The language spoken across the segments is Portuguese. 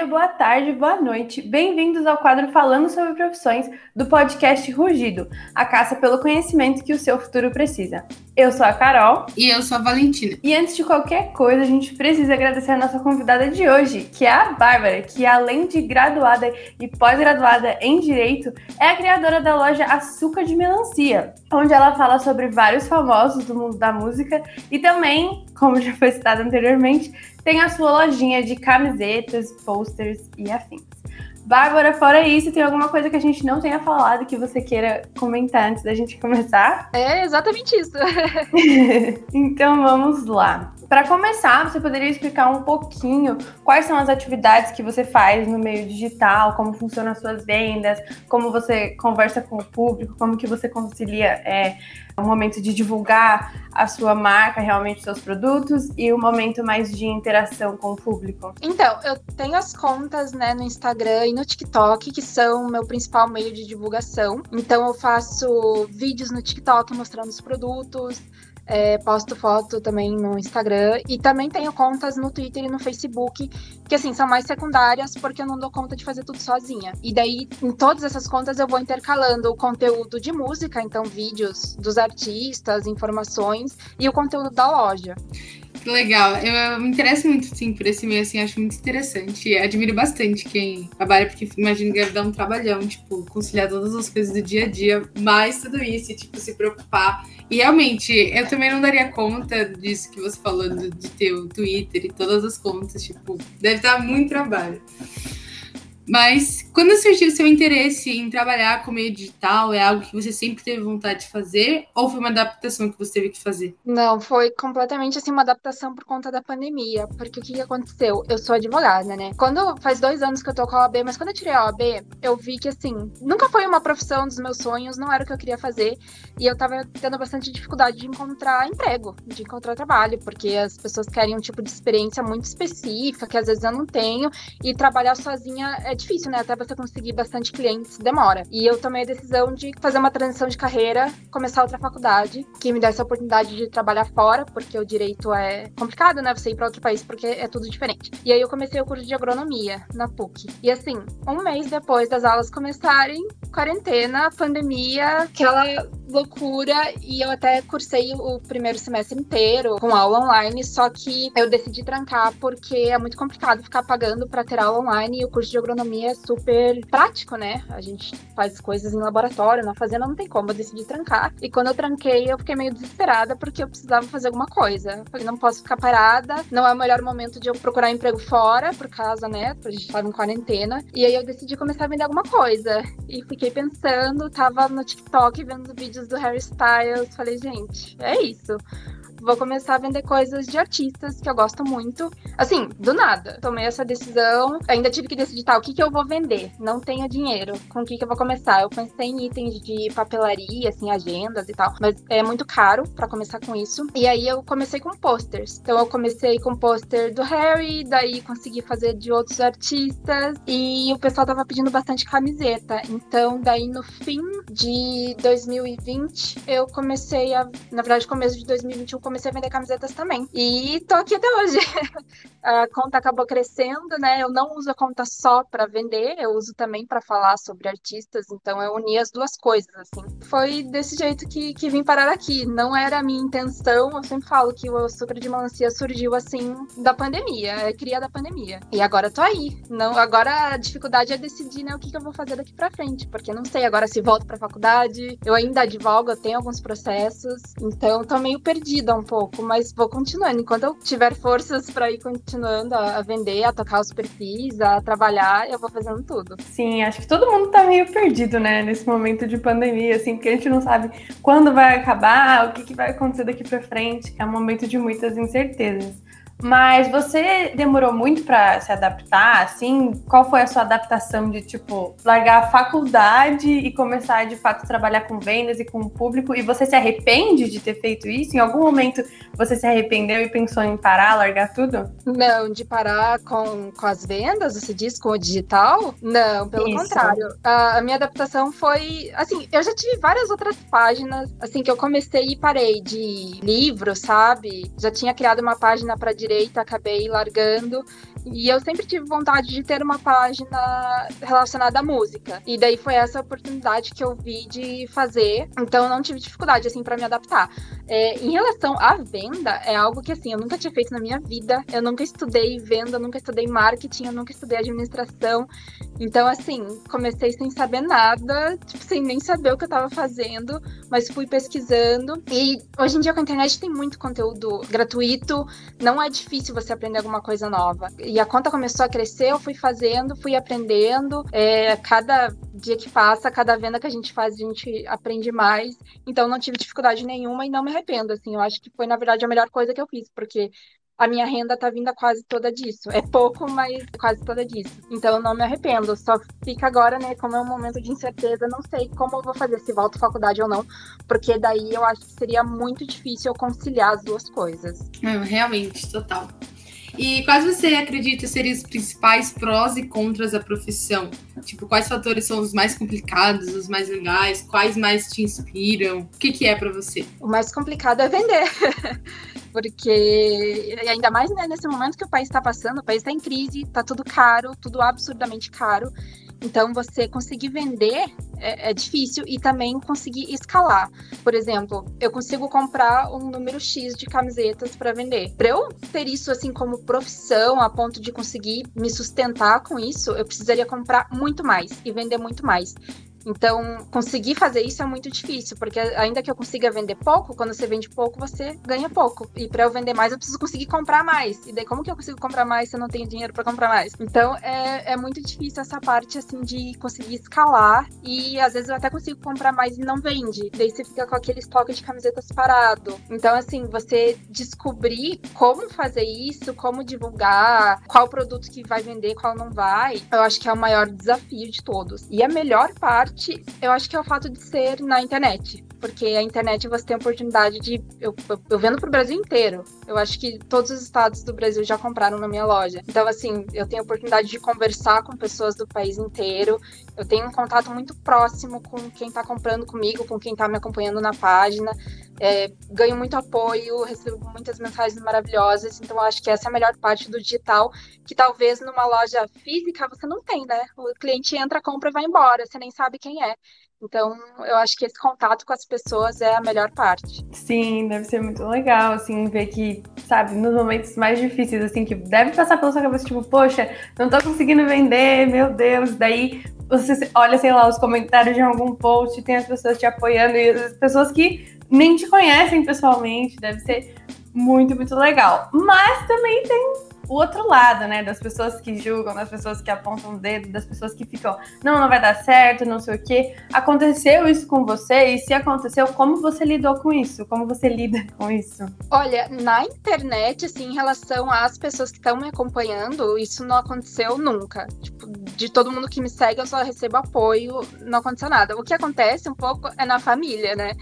dia, boa tarde, boa noite. Bem-vindos ao quadro Falando sobre Profissões do podcast Rugido, a caça pelo conhecimento que o seu futuro precisa. Eu sou a Carol. E eu sou a Valentina. E antes de qualquer coisa, a gente precisa agradecer a nossa convidada de hoje, que é a Bárbara, que além de graduada e pós-graduada em Direito, é a criadora da loja Açúcar de Melancia, onde ela fala sobre vários famosos do mundo da música e também, como já foi citado anteriormente, tem a sua lojinha de camisetas, posters e afins. Bárbara, fora isso, tem alguma coisa que a gente não tenha falado que você queira comentar antes da gente começar? É exatamente isso. então vamos lá. Para começar, você poderia explicar um pouquinho quais são as atividades que você faz no meio digital, como funcionam as suas vendas, como você conversa com o público, como que você concilia é, o momento de divulgar a sua marca, realmente seus produtos, e o momento mais de interação com o público? Então, eu tenho as contas né, no Instagram e no TikTok, que são o meu principal meio de divulgação. Então, eu faço vídeos no TikTok mostrando os produtos, é, posto foto também no Instagram e também tenho contas no Twitter e no Facebook, que assim, são mais secundárias porque eu não dou conta de fazer tudo sozinha. E daí, em todas essas contas, eu vou intercalando o conteúdo de música, então vídeos dos artistas, informações e o conteúdo da loja. Legal. Eu, eu, me interesso muito, sim, por esse meio, assim, acho muito interessante. Admiro bastante quem trabalha, porque imagino que deve dar um trabalhão, tipo, conciliar todas as coisas do dia a dia, mais tudo isso, e, tipo, se preocupar e realmente, eu também não daria conta disso que você falou, de, de ter o Twitter e todas as contas, tipo, deve dar muito trabalho. Mas quando surgiu seu interesse em trabalhar com meio digital, é algo que você sempre teve vontade de fazer ou foi uma adaptação que você teve que fazer? Não, foi completamente assim uma adaptação por conta da pandemia, porque o que, que aconteceu? Eu sou advogada, né? Quando faz dois anos que eu tô com a OAB, mas quando eu tirei a OAB, eu vi que assim, nunca foi uma profissão dos meus sonhos, não era o que eu queria fazer, e eu tava tendo bastante dificuldade de encontrar emprego, de encontrar trabalho, porque as pessoas querem um tipo de experiência muito específica, que às vezes eu não tenho, e trabalhar sozinha é difícil, né? Até você conseguir bastante clientes demora. E eu tomei a decisão de fazer uma transição de carreira, começar outra faculdade, que me desse a oportunidade de trabalhar fora, porque o direito é complicado, né? Você ir para outro país porque é tudo diferente. E aí eu comecei o curso de agronomia na PUC. E assim, um mês depois das aulas começarem, quarentena, pandemia, aquela loucura e eu até cursei o primeiro semestre inteiro com aula online, só que eu decidi trancar porque é muito complicado ficar pagando para ter aula online e o curso de agronomia é super prático, né? A gente faz coisas em laboratório, na fazenda não tem como, eu decidi trancar. E quando eu tranquei, eu fiquei meio desesperada porque eu precisava fazer alguma coisa. Eu falei, não posso ficar parada, não é o melhor momento de eu procurar emprego fora, por causa, né? A gente tava em quarentena. E aí eu decidi começar a vender alguma coisa. E fiquei pensando, tava no TikTok vendo vídeos do Harry Styles. Falei, gente, é isso vou começar a vender coisas de artistas que eu gosto muito. Assim, do nada. Tomei essa decisão. Ainda tive que decidir tá, o que, que eu vou vender. Não tenho dinheiro. Com o que, que eu vou começar? Eu pensei em itens de papelaria, assim, agendas e tal. Mas é muito caro para começar com isso. E aí eu comecei com posters. Então eu comecei com pôster do Harry, daí consegui fazer de outros artistas. E o pessoal tava pedindo bastante camiseta. Então, daí no fim de 2020, eu comecei a. Na verdade, começo de 2021, comecei a vender camisetas também. E tô aqui até hoje. a conta acabou crescendo, né? Eu não uso a conta só para vender, eu uso também para falar sobre artistas, então eu uni as duas coisas, assim. Foi desse jeito que, que vim parar aqui. Não era a minha intenção, eu sempre falo que o açúcar de melancia surgiu assim da pandemia, é cria da pandemia. E agora tô aí. Não, agora a dificuldade é decidir, né, o que, que eu vou fazer daqui para frente, porque não sei agora se volto para faculdade. Eu ainda advogo, eu tenho alguns processos, então tô meio perdida um pouco, mas vou continuando. Enquanto eu tiver forças para ir continuando a, vender, a tocar os perfis, a trabalhar, eu vou fazendo tudo. Sim, acho que todo mundo tá meio perdido, né, nesse momento de pandemia, assim, porque a gente não sabe quando vai acabar, o que, que vai acontecer daqui para frente. É um momento de muitas incertezas. Mas você demorou muito para se adaptar, assim? Qual foi a sua adaptação de, tipo, largar a faculdade e começar, de fato, a trabalhar com vendas e com o público? E você se arrepende de ter feito isso? Em algum momento você se arrependeu e pensou em parar, largar tudo? Não, de parar com, com as vendas, você diz, com o digital? Não, pelo isso. contrário. A, a minha adaptação foi, assim, eu já tive várias outras páginas, assim, que eu comecei e parei de livro, sabe? Já tinha criado uma página para direita, acabei largando. E eu sempre tive vontade de ter uma página relacionada à música. E daí foi essa oportunidade que eu vi de fazer. Então eu não tive dificuldade assim para me adaptar. É, em relação à venda, é algo que assim eu nunca tinha feito na minha vida. Eu nunca estudei venda, nunca estudei marketing, eu nunca estudei administração. Então assim, comecei sem saber nada, tipo, sem nem saber o que eu estava fazendo, mas fui pesquisando. E hoje em dia com a internet tem muito conteúdo gratuito, não é difícil você aprender alguma coisa nova. E a conta começou a crescer, eu fui fazendo, fui aprendendo. É, cada dia que passa, cada venda que a gente faz, a gente aprende mais. Então não tive dificuldade nenhuma e não me arrependo. Assim, eu acho que foi, na verdade, a melhor coisa que eu fiz, porque a minha renda tá vindo quase toda disso. É pouco, mas quase toda disso. Então eu não me arrependo. Só fica agora, né, como é um momento de incerteza, não sei como eu vou fazer, se volto à faculdade ou não, porque daí eu acho que seria muito difícil eu conciliar as duas coisas. realmente, total. E quais você acredita seriam os principais prós e contras da profissão? Tipo, quais fatores são os mais complicados, os mais legais? Quais mais te inspiram? O que, que é para você? O mais complicado é vender. porque ainda mais né, nesse momento que o país está passando, o país está em crise, está tudo caro, tudo absurdamente caro. Então, você conseguir vender é, é, difícil e também conseguir escalar. Por exemplo, eu consigo comprar um número X de camisetas para vender. Para eu ter isso assim como profissão, a ponto de conseguir me sustentar com isso, eu precisaria comprar muito mais e vender muito mais. Então, conseguir fazer isso é muito difícil, porque ainda que eu consiga vender pouco, quando você vende pouco, você ganha pouco. E para eu vender mais, eu preciso conseguir comprar mais. E daí, como que eu consigo comprar mais se eu não tenho dinheiro para comprar mais? Então, é, é muito difícil essa parte, assim, de conseguir escalar. E às vezes eu até consigo comprar mais e não vende. Daí você fica com aquele estoque de camisetas parado. Então, assim, você descobrir como fazer isso, como divulgar, qual produto que vai vender, qual não vai, eu acho que é o maior desafio de todos. E a melhor parte eu acho que é o fato de ser na internet. Porque a internet você tem a oportunidade de. Eu, eu, eu vendo pro Brasil inteiro. Eu acho que todos os estados do Brasil já compraram na minha loja. Então, assim, eu tenho a oportunidade de conversar com pessoas do país inteiro. Eu tenho um contato muito próximo com quem está comprando comigo, com quem está me acompanhando na página. É, ganho muito apoio, recebo muitas mensagens maravilhosas. Então, acho que essa é a melhor parte do digital, que talvez numa loja física você não tem, né? O cliente entra, compra e vai embora, você nem sabe quem é. Então, eu acho que esse contato com as pessoas é a melhor parte. Sim, deve ser muito legal, assim, ver que, sabe, nos momentos mais difíceis, assim, que deve passar pela sua cabeça, tipo, poxa, não tô conseguindo vender, meu Deus. Daí você olha, sei lá, os comentários de algum post, tem as pessoas te apoiando e as pessoas que nem te conhecem pessoalmente, deve ser muito, muito legal. Mas também tem o outro lado, né? Das pessoas que julgam, das pessoas que apontam o dedo, das pessoas que ficam, não, não vai dar certo, não sei o quê. Aconteceu isso com você? E se aconteceu, como você lidou com isso? Como você lida com isso? Olha, na internet, assim, em relação às pessoas que estão me acompanhando, isso não aconteceu nunca. Tipo, de todo mundo que me segue, eu só recebo apoio, não aconteceu nada. O que acontece um pouco é na família, né?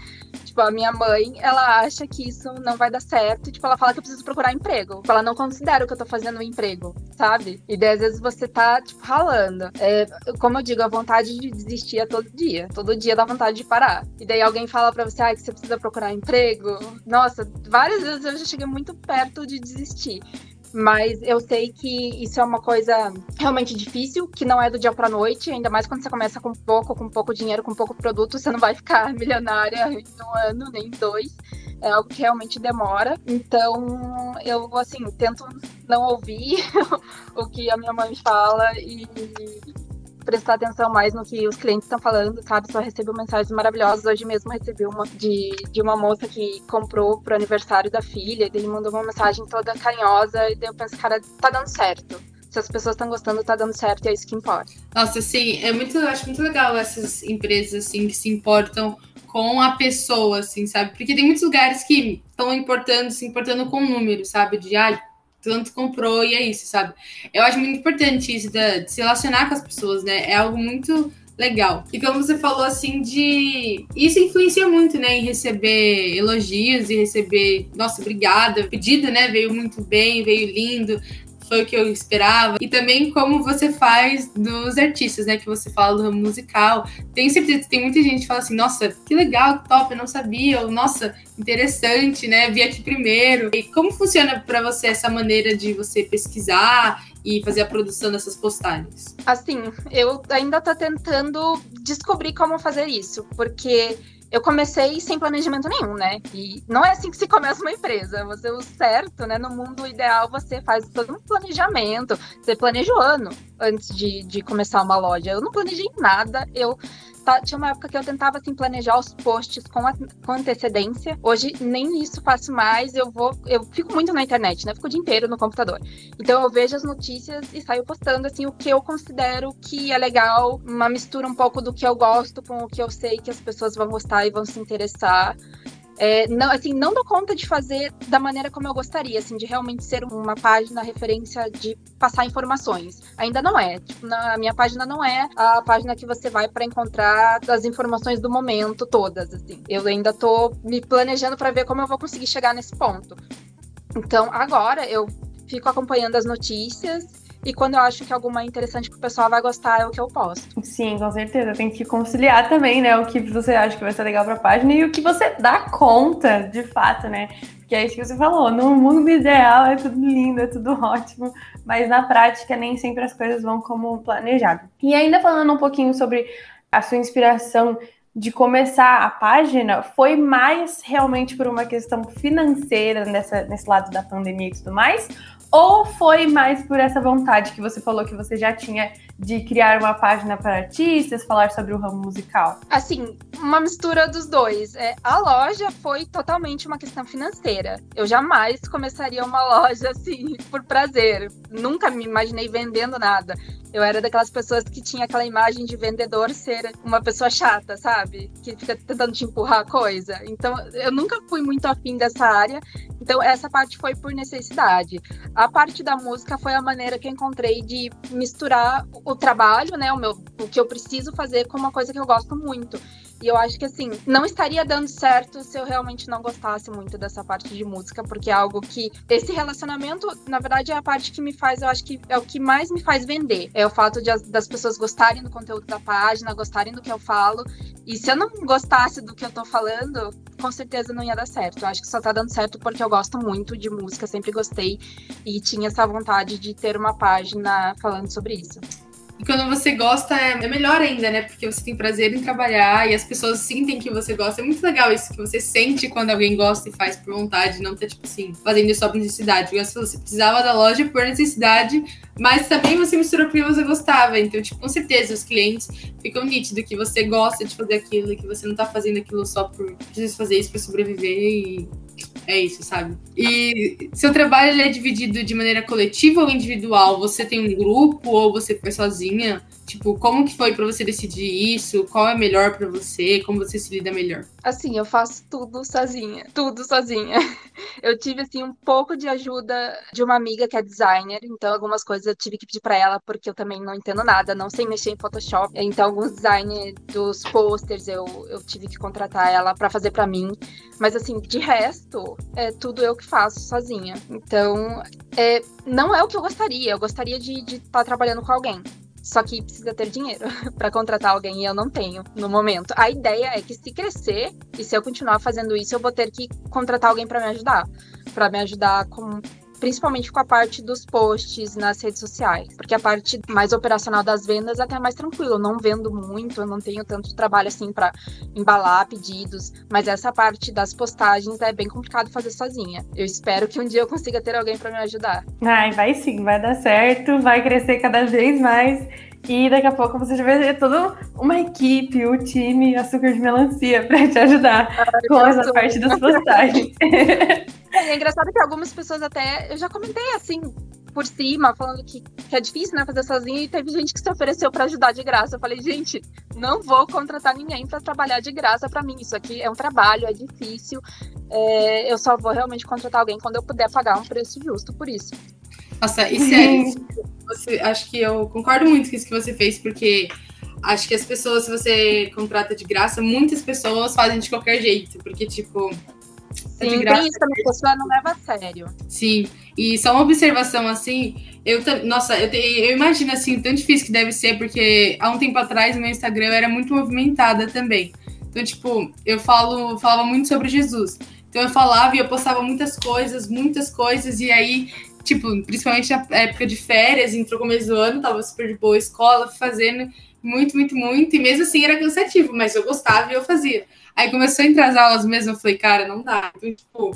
Tipo, a minha mãe, ela acha que isso não vai dar certo. Tipo, ela fala que eu preciso procurar emprego. Ela não considera o que eu tô fazendo fazendo um emprego, sabe? E daí, às vezes você tá, tipo, ralando. É, como eu digo, a vontade de desistir é todo dia. Todo dia dá vontade de parar. E daí alguém fala pra você, ah, que você precisa procurar emprego. Nossa, várias vezes eu já cheguei muito perto de desistir. Mas eu sei que isso é uma coisa realmente difícil, que não é do dia para noite, ainda mais quando você começa com pouco, com pouco dinheiro, com pouco produto, você não vai ficar milionária em um ano, nem em dois é algo que realmente demora. Então, eu, assim, tento não ouvir o que a minha mãe fala e prestar atenção mais no que os clientes estão falando, sabe? Só recebo mensagens maravilhosas. Hoje mesmo recebi uma de, de uma moça que comprou pro aniversário da filha, e ele mandou uma mensagem toda carinhosa, e daí eu penso, cara, tá dando certo se as pessoas estão gostando, tá dando certo e é isso que importa. Nossa, sim, é muito, acho muito legal essas empresas assim que se importam com a pessoa, assim, sabe? Porque tem muitos lugares que estão importando, se importando com o número, sabe? De ah, tanto comprou e é isso, sabe? Eu acho muito importante isso de, de se relacionar com as pessoas, né? É algo muito legal. E como você falou assim de isso influencia muito, né, em receber elogios e receber, nossa, obrigada, pedido, né, veio muito bem, veio lindo foi o que eu esperava. E também como você faz dos artistas, né? Que você fala do ramo musical. Tem certeza tem muita gente que fala assim, nossa, que legal, top, eu não sabia, ou nossa, interessante, né? Vi aqui primeiro. E como funciona para você essa maneira de você pesquisar e fazer a produção dessas postagens? Assim, eu ainda tô tentando descobrir como fazer isso, porque eu comecei sem planejamento nenhum, né? E não é assim que se começa uma empresa. Você, o certo, né? No mundo ideal, você faz todo um planejamento. Você planeja o ano antes de, de começar uma loja. Eu não planejei nada. Eu tinha uma época que eu tentava assim, planejar os posts com, a, com antecedência. Hoje nem isso faço mais. Eu vou, eu fico muito na internet, né? Fico o dia inteiro no computador. Então eu vejo as notícias e saio postando assim o que eu considero que é legal, uma mistura um pouco do que eu gosto com o que eu sei que as pessoas vão gostar e vão se interessar. É, não, assim, não dou conta de fazer da maneira como eu gostaria, assim, de realmente ser uma página referência de passar informações. Ainda não é. Tipo, na, a minha página não é a página que você vai para encontrar as informações do momento todas, assim. Eu ainda tô me planejando para ver como eu vou conseguir chegar nesse ponto. Então, agora eu fico acompanhando as notícias e quando eu acho que alguma é interessante que o pessoal vai gostar, é o que eu posto. Sim, com certeza. Tem que conciliar também, né? O que você acha que vai ser legal pra página e o que você dá conta, de fato, né? Porque é isso que você falou. No mundo ideal é tudo lindo, é tudo ótimo, mas na prática nem sempre as coisas vão como planejado. E ainda falando um pouquinho sobre a sua inspiração de começar a página foi mais realmente por uma questão financeira nessa, nesse lado da pandemia e tudo mais? Ou foi mais por essa vontade que você falou que você já tinha de criar uma página para artistas, falar sobre o ramo musical? Assim, uma mistura dos dois. É, a loja foi totalmente uma questão financeira. Eu jamais começaria uma loja assim por prazer. Nunca me imaginei vendendo nada. Eu era daquelas pessoas que tinha aquela imagem de vendedor ser uma pessoa chata, sabe? Que fica tentando te empurrar coisa. Então, eu nunca fui muito afim dessa área. Então, essa parte foi por necessidade. A parte da música foi a maneira que eu encontrei de misturar o trabalho, né? O, meu, o que eu preciso fazer com uma coisa que eu gosto muito. E eu acho que assim, não estaria dando certo se eu realmente não gostasse muito dessa parte de música, porque é algo que esse relacionamento, na verdade, é a parte que me faz, eu acho que é o que mais me faz vender. É o fato de, das pessoas gostarem do conteúdo da página, gostarem do que eu falo. E se eu não gostasse do que eu tô falando, com certeza não ia dar certo. Eu acho que só tá dando certo porque eu gosto muito de música, sempre gostei e tinha essa vontade de ter uma página falando sobre isso. E quando você gosta, é, é melhor ainda, né? Porque você tem prazer em trabalhar e as pessoas sentem que você gosta. É muito legal isso que você sente quando alguém gosta e faz por vontade, não tá, tipo assim, fazendo isso só por necessidade. Porque você precisava da loja por necessidade, mas também você misturou porque você gostava. Então, tipo, com certeza os clientes ficam nítidos que você gosta de fazer aquilo, que você não tá fazendo aquilo só por fazer isso para sobreviver e é isso, sabe? E seu trabalho é dividido de maneira coletiva ou individual? Você tem um grupo ou você foi sozinha? Tipo, como que foi para você decidir isso? Qual é melhor para você? Como você se lida melhor? Assim, eu faço tudo sozinha, tudo sozinha. Eu tive assim um pouco de ajuda de uma amiga que é designer, então algumas coisas eu tive que pedir para ela porque eu também não entendo nada, não sei mexer em Photoshop. Então alguns designers dos posters eu, eu tive que contratar ela para fazer para mim. Mas assim, de resto, é tudo eu que faço sozinha. Então, é, não é o que eu gostaria. Eu gostaria de estar tá trabalhando com alguém. Só que precisa ter dinheiro para contratar alguém e eu não tenho no momento. A ideia é que se crescer e se eu continuar fazendo isso, eu vou ter que contratar alguém para me ajudar, para me ajudar com principalmente com a parte dos posts nas redes sociais, porque a parte mais operacional das vendas é até mais tranquilo. Eu não vendo muito, eu não tenho tanto trabalho assim para embalar pedidos, mas essa parte das postagens é bem complicado fazer sozinha. Eu espero que um dia eu consiga ter alguém para me ajudar. Ai, vai sim, vai dar certo, vai crescer cada vez mais. E daqui a pouco você já vai ter toda uma equipe, o time Açúcar de Melancia para te ajudar Ai, com essa parte das postagens. É, é engraçado que algumas pessoas até. Eu já comentei assim por cima, falando que, que é difícil, né, fazer sozinho, e teve gente que se ofereceu para ajudar de graça. Eu falei, gente, não vou contratar ninguém para trabalhar de graça para mim. Isso aqui é um trabalho, é difícil. É, eu só vou realmente contratar alguém quando eu puder pagar um preço justo por isso. Nossa, e sério, você, acho que eu concordo muito com isso que você fez, porque acho que as pessoas, se você contrata de graça, muitas pessoas fazem de qualquer jeito, porque, tipo, Sim, tem isso também, a pessoa não leva a sério. Sim, e só uma observação assim, Eu, nossa, eu, eu imagino assim, tão difícil que deve ser, porque há um tempo atrás meu Instagram era muito movimentada também. Então, tipo, eu falo, falava muito sobre Jesus. Então eu falava e eu postava muitas coisas, muitas coisas, e aí, tipo, principalmente na época de férias, entrou começo do ano, tava super de boa escola, fazendo muito, muito, muito, e mesmo assim era cansativo, mas eu gostava e eu fazia. Aí começou a entrar as aulas mesmo, eu falei, cara, não dá. Então, tipo,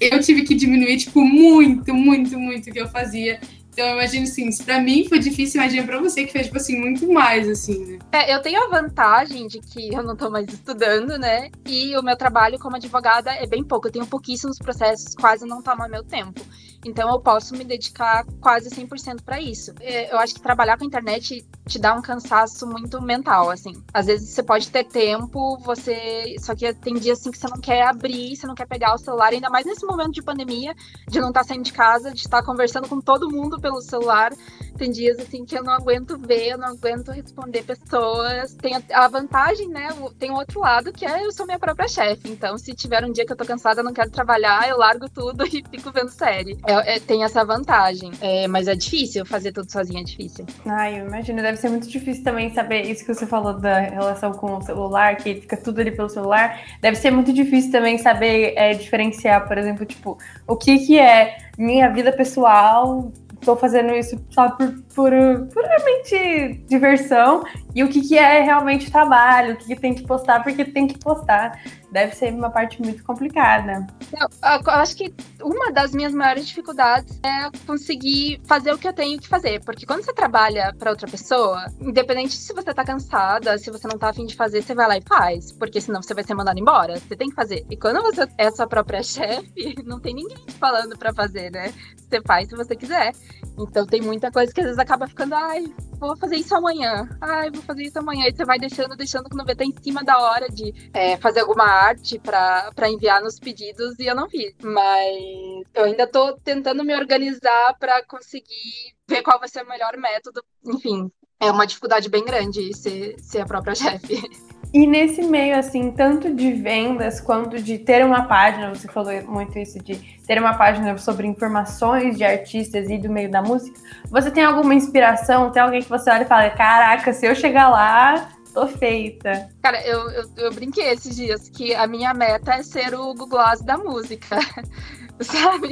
eu tive que diminuir, tipo, muito, muito, muito o que eu fazia. Então, eu imagino assim, se pra mim foi difícil, imagina pra você que fez, tipo assim, muito mais, assim, né? É, eu tenho a vantagem de que eu não tô mais estudando, né? E o meu trabalho como advogada é bem pouco. Eu tenho pouquíssimos processos, quase não toma meu tempo. Então eu posso me dedicar quase 100% para isso. É, eu acho que trabalhar com a internet te dá um cansaço muito mental, assim. Às vezes você pode ter tempo, você só que tem dias assim que você não quer abrir, você não quer pegar o celular, ainda mais nesse momento de pandemia, de não estar tá saindo de casa, de estar conversando com todo mundo pelo celular. Tem dias assim que eu não aguento ver, eu não aguento responder pessoas. Tem a vantagem, né? Tem o outro lado que é eu sou minha própria chefe. Então, se tiver um dia que eu tô cansada, não quero trabalhar, eu largo tudo e fico vendo série. É, é, tem essa vantagem. É, mas é difícil fazer tudo sozinha, é difícil. Ai, eu imagino. Deve ser muito difícil também saber isso que você falou da relação com o celular, que fica tudo ali pelo celular. Deve ser muito difícil também saber é, diferenciar, por exemplo, tipo, o que, que é minha vida pessoal tô fazendo isso só por, por puramente diversão e o que, que é realmente trabalho, o que, que tem que postar porque tem que postar. Deve ser uma parte muito complicada. Eu, eu acho que uma das minhas maiores dificuldades é conseguir fazer o que eu tenho que fazer. Porque quando você trabalha para outra pessoa, independente se você tá cansada, se você não tá afim de fazer, você vai lá e faz. Porque senão você vai ser mandado embora. Você tem que fazer. E quando você é sua própria chefe, não tem ninguém te falando para fazer, né? Você faz se você quiser. Então tem muita coisa que às vezes acaba ficando, ai, vou fazer isso amanhã. Ai, vou fazer isso amanhã. E você vai deixando, deixando quando vê tá em cima da hora de é, fazer alguma arte para enviar nos pedidos e eu não fiz. Mas eu ainda tô tentando me organizar para conseguir ver qual vai ser o melhor método. Enfim, é uma dificuldade bem grande ser, ser a própria chefe. E nesse meio, assim, tanto de vendas quanto de ter uma página, você falou muito isso de ter uma página sobre informações de artistas e do meio da música, você tem alguma inspiração? Tem alguém que você olha e fala, caraca, se eu chegar lá, tô feita. Cara, eu, eu, eu brinquei esses dias que a minha meta é ser o Google da música. sabe?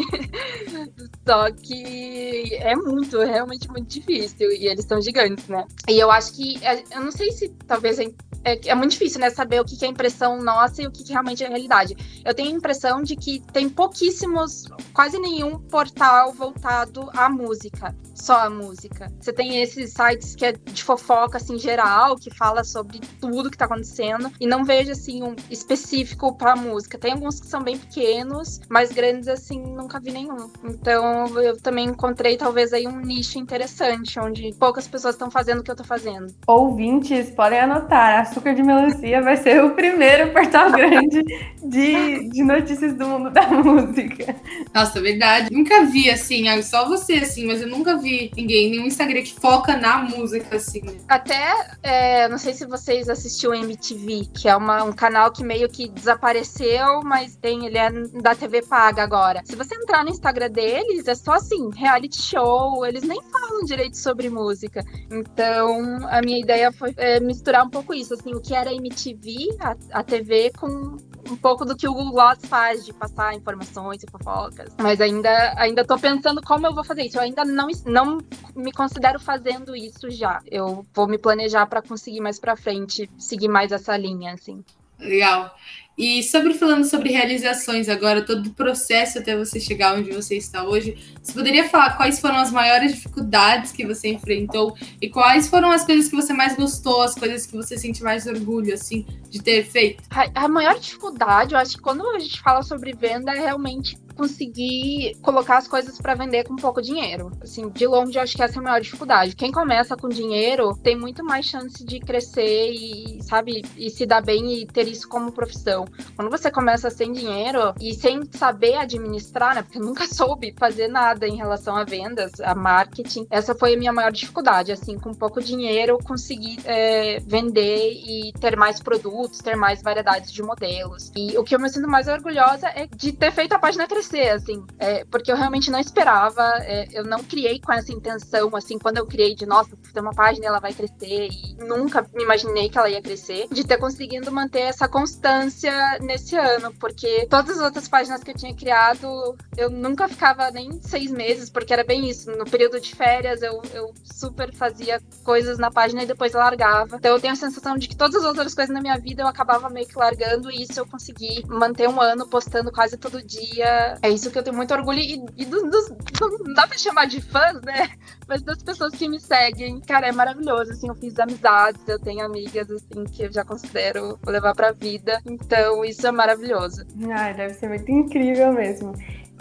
Só que é muito, realmente muito difícil. E eles são gigantes, né? E eu acho que. É, eu não sei se talvez é, é, é muito difícil, né? Saber o que é impressão nossa e o que realmente é realidade. Eu tenho a impressão de que tem pouquíssimos, quase nenhum portal voltado à música. Só a música. Você tem esses sites que é de fofoca, assim, geral, que fala sobre tudo que tá acontecendo. E não vejo, assim, um específico pra música. Tem alguns que são bem pequenos, mais grandes assim, nunca vi nenhum. Então eu também encontrei talvez aí um nicho interessante, onde poucas pessoas estão fazendo o que eu tô fazendo. Ouvintes, podem anotar, Açúcar de Melancia vai ser o primeiro portal grande de, de notícias do mundo da música. Nossa, verdade. Nunca vi assim, ah, só você assim, mas eu nunca vi ninguém, nenhum Instagram que foca na música assim. Até, é, não sei se vocês assistiram MTV, que é uma, um canal que meio que desapareceu, mas tem, ele é da TV paga agora agora. Se você entrar no Instagram deles, é só assim, reality show, eles nem falam direito sobre música. Então, a minha ideia foi é, misturar um pouco isso, assim, o que era MTV, a, a TV, com um pouco do que o Google faz, de passar informações e fofocas. Mas ainda, ainda tô pensando como eu vou fazer isso. Eu ainda não, não me considero fazendo isso já. Eu vou me planejar para conseguir mais para frente, seguir mais essa linha, assim. Legal. E sobre falando sobre realizações agora, todo o processo até você chegar onde você está hoje, você poderia falar quais foram as maiores dificuldades que você enfrentou e quais foram as coisas que você mais gostou, as coisas que você sente mais orgulho assim de ter feito? A, a maior dificuldade, eu acho que quando a gente fala sobre venda é realmente conseguir colocar as coisas para vender com pouco dinheiro. Assim, de longe eu acho que essa é a maior dificuldade. Quem começa com dinheiro tem muito mais chance de crescer e, sabe, e se dar bem e ter isso como profissão. Quando você começa sem dinheiro e sem saber administrar, né, porque eu nunca soube fazer nada em relação a vendas, a marketing, essa foi a minha maior dificuldade, assim, com pouco dinheiro conseguir é, vender e ter mais produtos, ter mais variedades de modelos. E o que eu me sinto mais orgulhosa é de ter feito a página crescer assim, é, porque eu realmente não esperava, é, eu não criei com essa intenção, assim, quando eu criei de, nossa, ter uma página ela vai crescer, e nunca me imaginei que ela ia crescer, de ter conseguido manter essa constância nesse ano, porque todas as outras páginas que eu tinha criado, eu nunca ficava nem seis meses, porque era bem isso, no período de férias eu, eu super fazia coisas na página e depois largava, então eu tenho a sensação de que todas as outras coisas na minha vida eu acabava meio que largando, e isso eu consegui manter um ano postando quase todo dia. É isso que eu tenho muito orgulho. E, e dos, dos, não dá pra chamar de fãs, né? Mas das pessoas que me seguem. Cara, é maravilhoso. Assim, eu fiz amizades, eu tenho amigas, assim, que eu já considero levar pra vida. Então, isso é maravilhoso. Ai, deve ser muito incrível mesmo.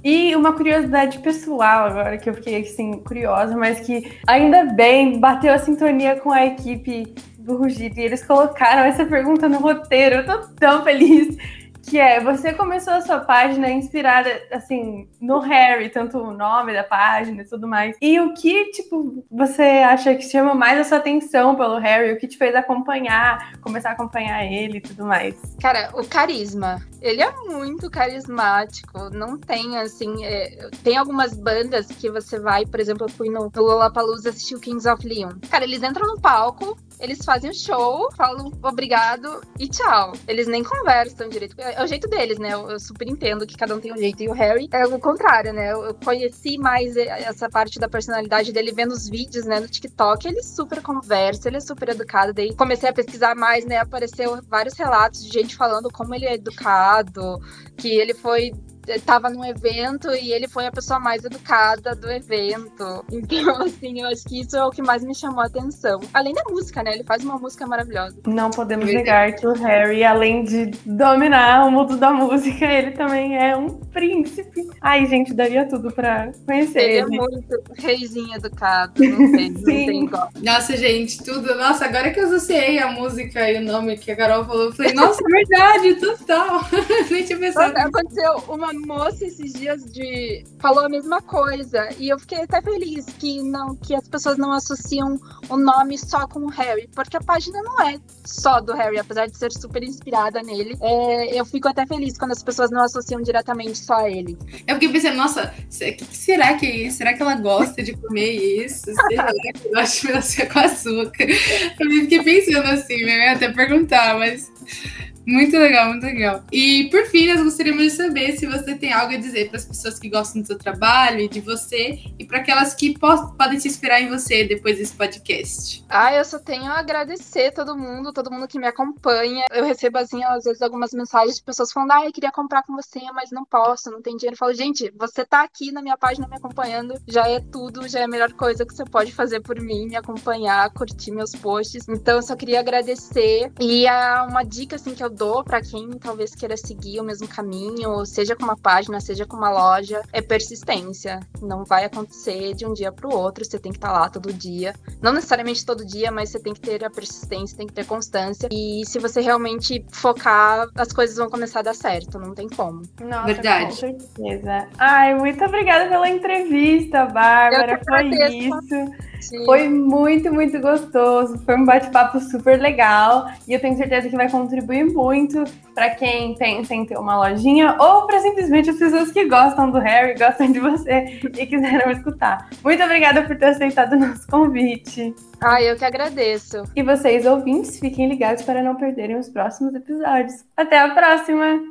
E uma curiosidade pessoal agora, que eu fiquei assim, curiosa, mas que ainda bem bateu a sintonia com a equipe do Rugido e eles colocaram essa pergunta no roteiro. Eu tô tão feliz que é, você começou a sua página inspirada, assim, no Harry, tanto o nome da página e tudo mais. E o que, tipo, você acha que chama mais a sua atenção pelo Harry? O que te fez acompanhar, começar a acompanhar ele e tudo mais? Cara, o carisma. Ele é muito carismático. Não tem, assim, é... tem algumas bandas que você vai, por exemplo, eu fui no, no Lollapalooza assistir o Kings of Leon. Cara, eles entram no palco, eles fazem o show, falam obrigado e tchau. Eles nem conversam direito. É o jeito deles, né? Eu, eu, super entendo que cada um tem um jeito. E o Harry é o contrário, né? Eu, eu, conheci mais essa parte da personalidade dele vendo os vídeos, né, no TikTok. Ele super conversa, ele é super educado. Daí comecei a pesquisar mais, né? Apareceu vários relatos de gente falando como ele é educado, que ele foi estava num evento e ele foi a pessoa mais educada do evento. Então, assim, eu acho que isso é o que mais me chamou a atenção. Além da música, né? Ele faz uma música maravilhosa. Não podemos negar que o Harry, além de dominar o mundo da música, ele também é um príncipe. Ai, gente, daria tudo pra conhecer ele. Ele é muito reizinho educado, não sei, não tem igual. Nossa, gente, tudo. Nossa, agora que eu associei a música e o nome que a Carol falou, eu falei, nossa, é verdade, total. Nem tinha pensado. Aconteceu uma moça esses dias de falou a mesma coisa e eu fiquei até feliz que não que as pessoas não associam o nome só com o Harry, porque a página não é só do Harry, apesar de ser super inspirada nele. É, eu fico até feliz quando as pessoas não associam diretamente só a ele. Eu fiquei pensando, nossa, o que será que é isso? Será que ela gosta de comer isso? Será que ela gosta de melancia com açúcar? Eu fiquei pensando assim, né? Até perguntar, mas muito legal, muito legal. E por fim, nós gostaríamos de saber se você tem algo a dizer para as pessoas que gostam do seu trabalho e de você e para aquelas que podem se inspirar em você depois desse podcast. Ah, eu só tenho a agradecer todo mundo, todo mundo que me acompanha. Eu recebo, assim, às vezes, algumas mensagens de pessoas falando: ah, eu queria comprar com você, mas não posso, não tem dinheiro. Eu falo, gente, você tá aqui na minha página me acompanhando, já é tudo, já é a melhor coisa que você pode fazer por mim, me acompanhar, curtir meus posts. Então, eu só queria agradecer. E a, uma dica, assim, que eu dou para quem talvez queira seguir o mesmo caminho, seja com uma página, seja com uma loja, é persistência. Não vai acontecer de um dia para o outro, você tem que estar tá lá todo dia. Não necessariamente todo dia, mas você tem que ter a persistência, tem que ter constância. E se você realmente focar, as coisas vão começar a dar certo, não tem como. Nossa, Verdade. Com certeza. Ai, muito obrigada pela entrevista, Bárbara. Foi isso. Sim. Foi muito, muito gostoso. Foi um bate-papo super legal. E eu tenho certeza que vai contribuir muito para quem pensa em ter uma lojinha ou para simplesmente as pessoas que gostam do Harry, gostam de você e quiseram escutar. Muito obrigada por ter aceitado o nosso convite. Ah, eu que agradeço. E vocês, ouvintes, fiquem ligados para não perderem os próximos episódios. Até a próxima!